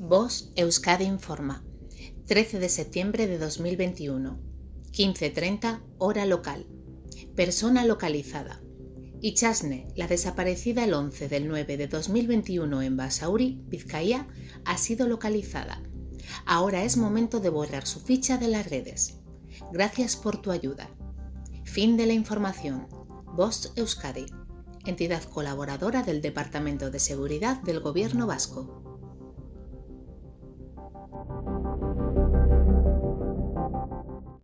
Voz Euskadi Informa. 13 de septiembre de 2021. 15.30 hora local. Persona localizada. Ichasne, la desaparecida el 11 del 9 de 2021 en Basauri, Vizcaya, ha sido localizada. Ahora es momento de borrar su ficha de las redes. Gracias por tu ayuda. Fin de la información. Voz Euskadi, entidad colaboradora del Departamento de Seguridad del Gobierno Vasco. Thank you.